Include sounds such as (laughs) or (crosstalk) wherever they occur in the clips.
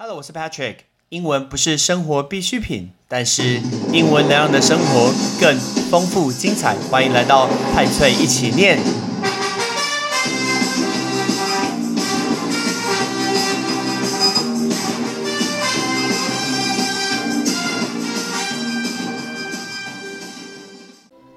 Hello，我是 Patrick。英文不是生活必需品，但是英文能让你的生活更丰富精彩。欢迎来到派翠一起念。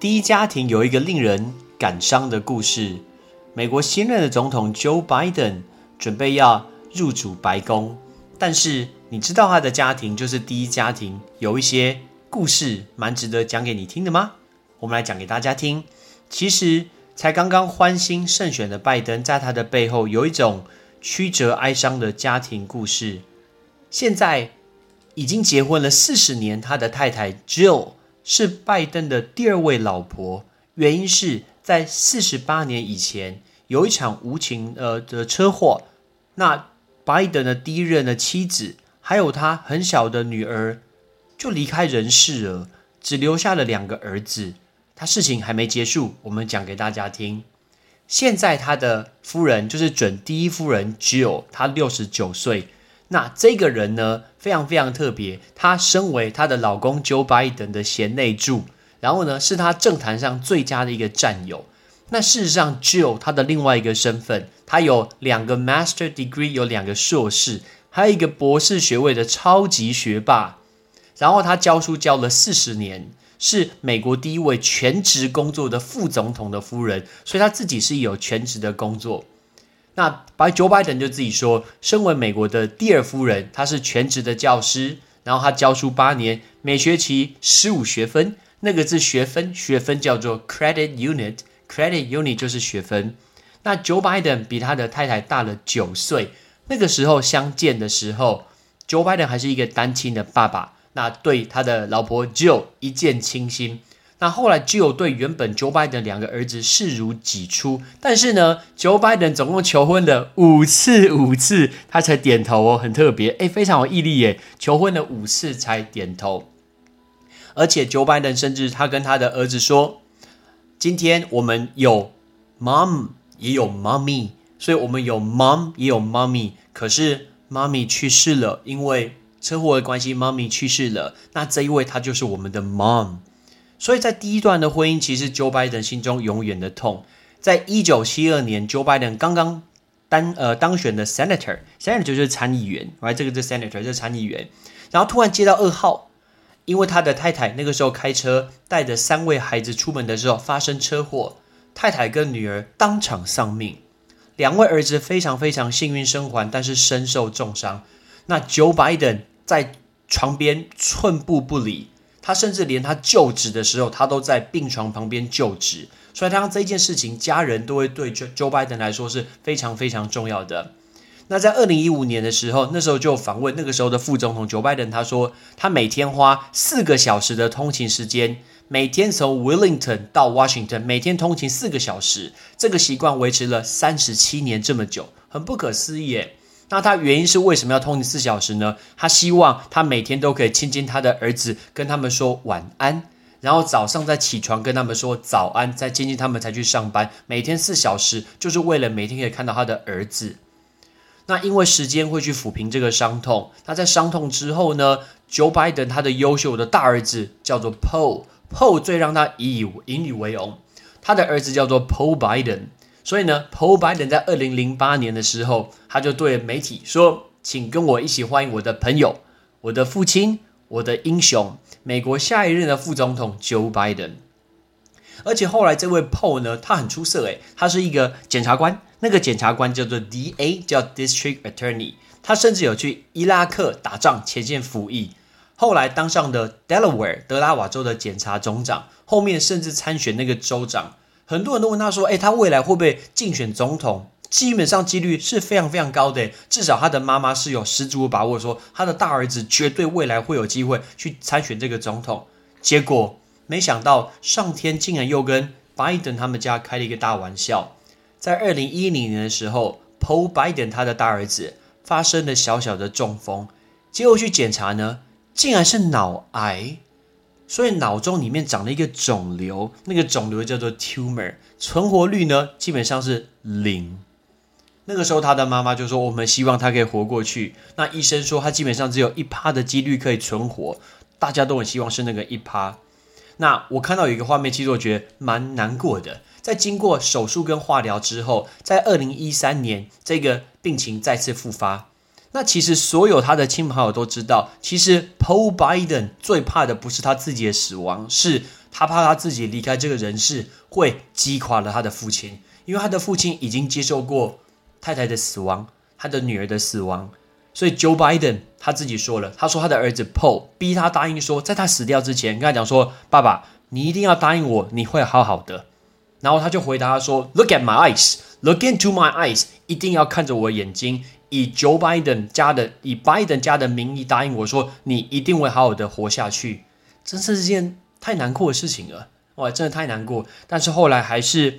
第一家庭有一个令人感伤的故事。美国新任的总统 Joe Biden 准备要入主白宫。但是你知道他的家庭就是第一家庭，有一些故事蛮值得讲给你听的吗？我们来讲给大家听。其实才刚刚欢欣胜选的拜登，在他的背后有一种曲折哀伤的家庭故事。现在已经结婚了四十年，他的太太 Jill 是拜登的第二位老婆。原因是在四十八年以前有一场无情呃的车祸，那。拜登的第一任的妻子，还有他很小的女儿，就离开人世了，只留下了两个儿子。他事情还没结束，我们讲给大家听。现在他的夫人就是准第一夫人 Jill，她六十九岁。那这个人呢，非常非常特别。她身为她的老公 Joe Biden 的贤内助，然后呢，是他政坛上最佳的一个战友。那事实上，Jill 她的另外一个身份，她有两个 Master Degree，有两个硕士，还有一个博士学位的超级学霸。然后她教书教了四十年，是美国第一位全职工作的副总统的夫人，所以她自己是有全职的工作。那白 Joe Biden 就自己说，身为美国的第二夫人，她是全职的教师，然后她教书八年，每学期十五学分，那个字学分，学分叫做 Credit Unit。Credit Unit 就是学分。那 Joe Biden 比他的太太大了九岁。那个时候相见的时候，Joe Biden 还是一个单亲的爸爸。那对他的老婆 Jill 一见倾心。那后来 Jill 对原本 Joe Biden 两个儿子视如己出。但是呢，Joe Biden 总共求婚了五次，五次他才点头哦，很特别，诶，非常有毅力耶！求婚了五次才点头。而且 Joe Biden 甚至他跟他的儿子说。今天我们有 mom 也有 mommy，所以我们有 mom 也有 mommy。可是妈咪去世了，因为车祸的关系，妈咪去世了。那这一位她就是我们的 mom。所以在第一段的婚姻，其实 Joe Biden 心中永远的痛。在一九七二年，Joe Biden 刚刚当呃当选的 senator，senator 就是参议员，right？这个是 senator，是参议员。然后突然接到噩耗。因为他的太太那个时候开车带着三位孩子出门的时候发生车祸，太太跟女儿当场丧命，两位儿子非常非常幸运生还，但是身受重伤。那 Joe Biden 在床边寸步不离，他甚至连他就职的时候，他都在病床旁边就职。所以，他这件事情，家人都会对 Joe Biden 来说是非常非常重要的。那在二零一五年的时候，那时候就访问那个时候的副总统 Joe Biden，他说他每天花四个小时的通勤时间，每天从 Willington 到 Washington，每天通勤四个小时，这个习惯维持了三十七年这么久，很不可思议耶。那他原因是为什么要通勤四小时呢？他希望他每天都可以亲近他的儿子，跟他们说晚安，然后早上再起床跟他们说早安，再亲近他们才去上班。每天四小时，就是为了每天可以看到他的儿子。那因为时间会去抚平这个伤痛。那在伤痛之后呢？Joe Biden 他的优秀的大儿子叫做 Paul，Paul 最让他引以引以为荣。他的儿子叫做 Paul Biden，所以呢，Paul Biden 在二零零八年的时候，他就对媒体说：“请跟我一起欢迎我的朋友，我的父亲，我的英雄，美国下一任的副总统 Joe Biden。”而且后来这位 Paul 呢，他很出色诶，他是一个检察官。那个检察官叫做 D.A，叫 District Attorney。他甚至有去伊拉克打仗前线服役，后来当上的 Delaware 德拉瓦州的检察总长，后面甚至参选那个州长。很多人都问他说：“诶，他未来会不会竞选总统？”基本上几率是非常非常高的，至少他的妈妈是有十足的把握，说他的大儿子绝对未来会有机会去参选这个总统。结果没想到，上天竟然又跟拜登他们家开了一个大玩笑。在二零一零年的时候，Paul Biden 他的大儿子发生了小小的中风，结果去检查呢，竟然是脑癌，所以脑中里面长了一个肿瘤，那个肿瘤叫做 tumor，存活率呢基本上是零。那个时候他的妈妈就说：“我们希望他可以活过去。”那医生说他基本上只有一趴的几率可以存活，大家都很希望是那个一趴。那我看到有一个画面，其实我觉得蛮难过的。在经过手术跟化疗之后，在二零一三年，这个病情再次复发。那其实所有他的亲朋好友都知道，其实 Paul Biden 最怕的不是他自己的死亡，是他怕他自己离开这个人世会击垮了他的父亲，因为他的父亲已经接受过太太的死亡，他的女儿的死亡。所以 Joe Biden 他自己说了，他说他的儿子 Paul 逼他答应说，在他死掉之前跟他讲说：“爸爸，你一定要答应我，你会好好的。”然后他就回答说：“Look at my eyes, look into my eyes，一定要看着我的眼睛，以 Joe Biden 家的以 Biden 家的名义答应我说，你一定会好好的活下去。”真是件太难过的事情了，哇，真的太难过。但是后来还是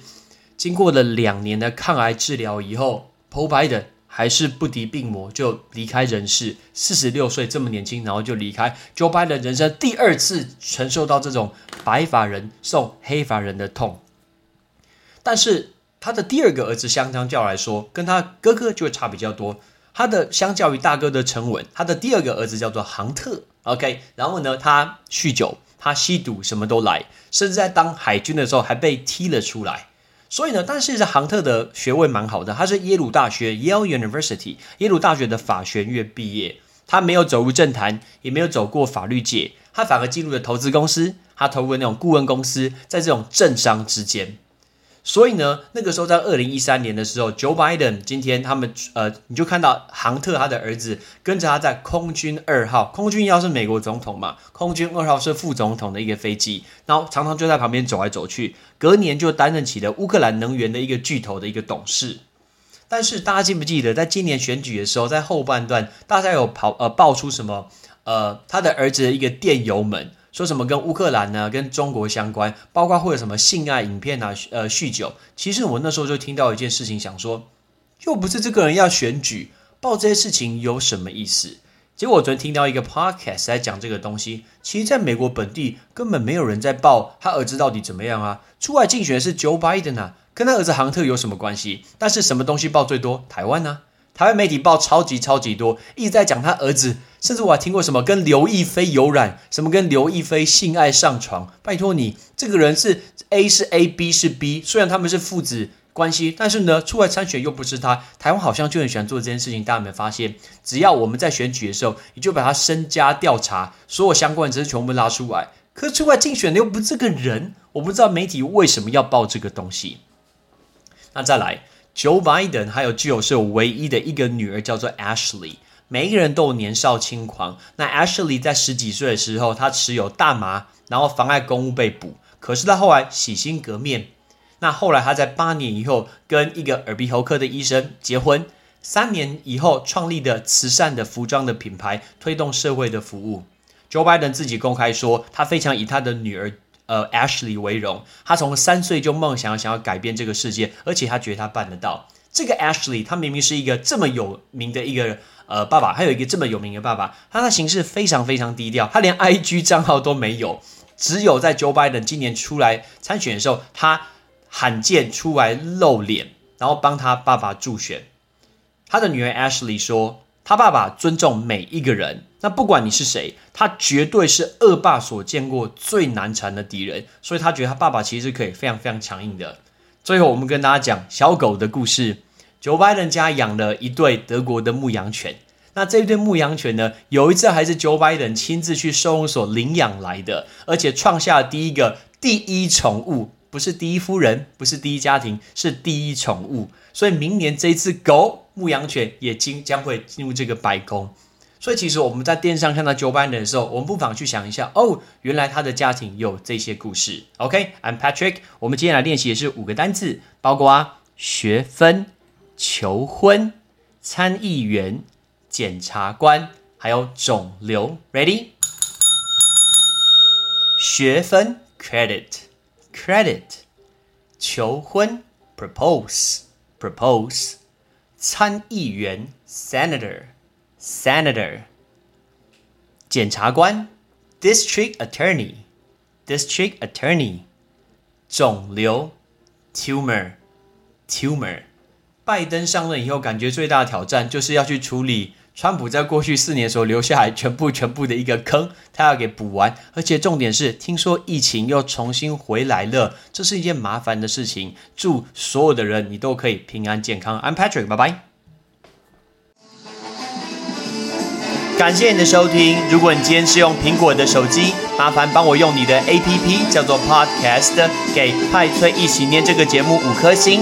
经过了两年的抗癌治疗以后，Paul Biden。还是不敌病魔就离开人世，四十六岁这么年轻，然后就离开。Joe Biden 人生第二次承受到这种白发人送黑发人的痛。但是他的第二个儿子相相较来说，跟他哥哥就会差比较多。他的相较于大哥的沉稳，他的第二个儿子叫做杭特。OK，然后呢，他酗酒，他吸毒，什么都来，甚至在当海军的时候还被踢了出来。所以呢，但是这杭特的学位蛮好的，他是耶鲁大学 （Yale University） 耶鲁大学的法学院毕业。他没有走入政坛，也没有走过法律界，他反而进入了投资公司，他投入了那种顾问公司，在这种政商之间。所以呢，那个时候在二零一三年的时候，Joe Biden 今天他们呃，你就看到杭特他的儿子跟着他在空军二号，空军一号是美国总统嘛，空军二号是副总统的一个飞机，然后常常就在旁边走来走去。隔年就担任起了乌克兰能源的一个巨头的一个董事。但是大家记不记得，在今年选举的时候，在后半段，大家有跑呃爆出什么呃他的儿子的一个电邮门。说什么跟乌克兰呢，跟中国相关，包括会有什么性爱影片啊，呃，酗酒。其实我那时候就听到一件事情，想说，又不是这个人要选举，报这些事情有什么意思？结果我昨天听到一个 podcast 在讲这个东西，其实在美国本地根本没有人在报他儿子到底怎么样啊。出来竞选是 Joe Biden 啊，跟他儿子杭特有什么关系？但是什么东西报最多？台湾呢？台湾媒体报超级超级多，一直在讲他儿子，甚至我还听过什么跟刘亦菲有染，什么跟刘亦菲性爱上床。拜托你，这个人是 A 是 A，B 是 B，虽然他们是父子关系，但是呢，出来参选又不是他。台湾好像就很喜欢做这件事情，大家有没有发现？只要我们在选举的时候，你就把他身家调查，所有相关的知识全部拉出来。可是出来竞选的又不是这个人，我不知道媒体为什么要报这个东西。那再来。Joe Biden 还有具有是有唯一的一个女儿，叫做 Ashley。每一个人都有年少轻狂。那 Ashley 在十几岁的时候，她持有大麻，然后妨碍公务被捕。可是她后来洗心革面。那后来她在八年以后跟一个耳鼻喉科的医生结婚。三年以后创立的慈善的服装的品牌，推动社会的服务。Joe Biden 自己公开说，他非常以他的女儿。呃，Ashley 为荣，他从三岁就梦想想要改变这个世界，而且他觉得他办得到。这个 Ashley，他明明是一个这么有名的一个呃爸爸，还有一个这么有名的爸爸，他的行事非常非常低调，他连 IG (laughs) 账号都没有，只有在 Joe Biden 今年出来参选的时候，他罕见出来露脸，然后帮他爸爸助选。他的女儿 Ashley 说。他爸爸尊重每一个人，那不管你是谁，他绝对是恶霸所见过最难缠的敌人，所以他觉得他爸爸其实可以非常非常强硬的。最后，我们跟大家讲小狗的故事。Joe Biden 家养了一对德国的牧羊犬，那这一对牧羊犬呢，有一次还是 Joe Biden 亲自去收容所领养来的，而且创下第一个第一宠物，不是第一夫人，不是第一家庭，是第一宠物。所以明年这一只狗。牧羊犬也经将会进入这个白宫，所以其实我们在电视上看到 Joe Biden 的时候，我们不妨去想一下，哦，原来他的家庭有这些故事。OK，I'm Patrick，我们今天来练习的是五个单字，包括学分、求婚、参议员、检察官，还有肿瘤。Ready？学分 Credit Credit，求婚 propose，propose。参议员 （senator）、senator，检察官 （district attorney）、district attorney，肿瘤 （tumor）、tumor，拜登上任以后，感觉最大的挑战就是要去处理川普在过去四年所留下来全部全部的一个坑，他要给补完。而且重点是，听说疫情又重新回来了，这是一件麻烦的事情。祝所有的人你都可以平安健康。I'm Patrick，拜拜。感谢你的收听。如果你今天是用苹果的手机，麻烦帮我用你的 APP 叫做 Podcast，给派翠一起念这个节目五颗星，